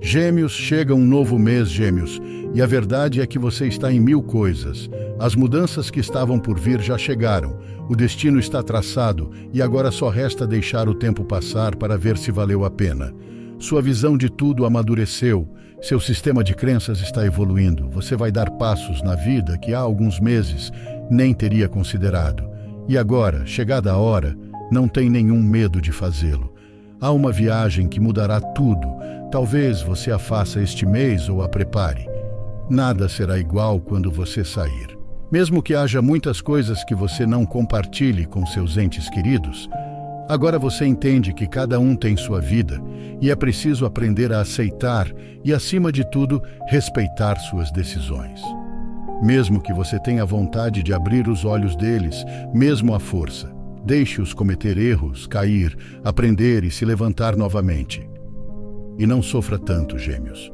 Gêmeos, chega um novo mês, Gêmeos, e a verdade é que você está em mil coisas. As mudanças que estavam por vir já chegaram, o destino está traçado e agora só resta deixar o tempo passar para ver se valeu a pena. Sua visão de tudo amadureceu, seu sistema de crenças está evoluindo. Você vai dar passos na vida que há alguns meses nem teria considerado. E agora, chegada a hora, não tem nenhum medo de fazê-lo. Há uma viagem que mudará tudo. Talvez você a faça este mês ou a prepare. Nada será igual quando você sair. Mesmo que haja muitas coisas que você não compartilhe com seus entes queridos, agora você entende que cada um tem sua vida e é preciso aprender a aceitar e, acima de tudo, respeitar suas decisões. Mesmo que você tenha vontade de abrir os olhos deles, mesmo à força, deixe-os cometer erros, cair, aprender e se levantar novamente. E não sofra tanto, gêmeos.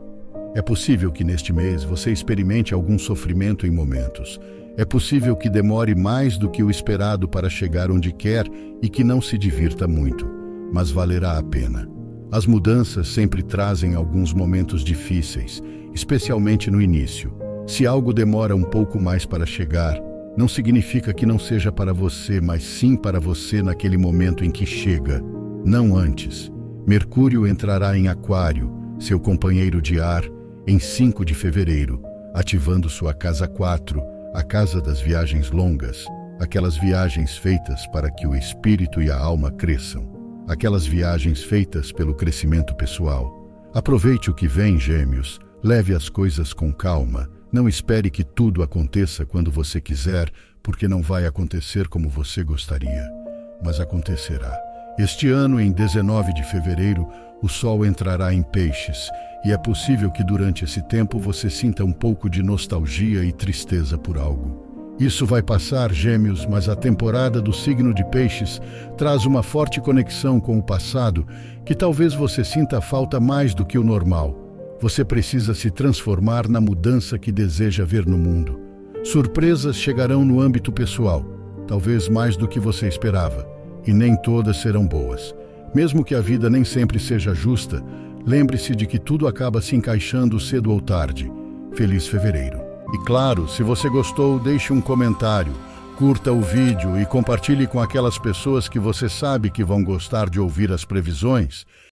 É possível que neste mês você experimente algum sofrimento em momentos. É possível que demore mais do que o esperado para chegar onde quer e que não se divirta muito, mas valerá a pena. As mudanças sempre trazem alguns momentos difíceis, especialmente no início. Se algo demora um pouco mais para chegar, não significa que não seja para você, mas sim para você naquele momento em que chega, não antes. Mercúrio entrará em Aquário, seu companheiro de ar, em 5 de fevereiro, ativando sua casa 4, a casa das viagens longas, aquelas viagens feitas para que o espírito e a alma cresçam, aquelas viagens feitas pelo crescimento pessoal. Aproveite o que vem, gêmeos, leve as coisas com calma, não espere que tudo aconteça quando você quiser, porque não vai acontecer como você gostaria, mas acontecerá. Este ano, em 19 de fevereiro, o Sol entrará em Peixes e é possível que durante esse tempo você sinta um pouco de nostalgia e tristeza por algo. Isso vai passar, gêmeos, mas a temporada do signo de Peixes traz uma forte conexão com o passado que talvez você sinta falta mais do que o normal. Você precisa se transformar na mudança que deseja ver no mundo. Surpresas chegarão no âmbito pessoal, talvez mais do que você esperava, e nem todas serão boas. Mesmo que a vida nem sempre seja justa, lembre-se de que tudo acaba se encaixando cedo ou tarde. Feliz fevereiro. E claro, se você gostou, deixe um comentário, curta o vídeo e compartilhe com aquelas pessoas que você sabe que vão gostar de ouvir as previsões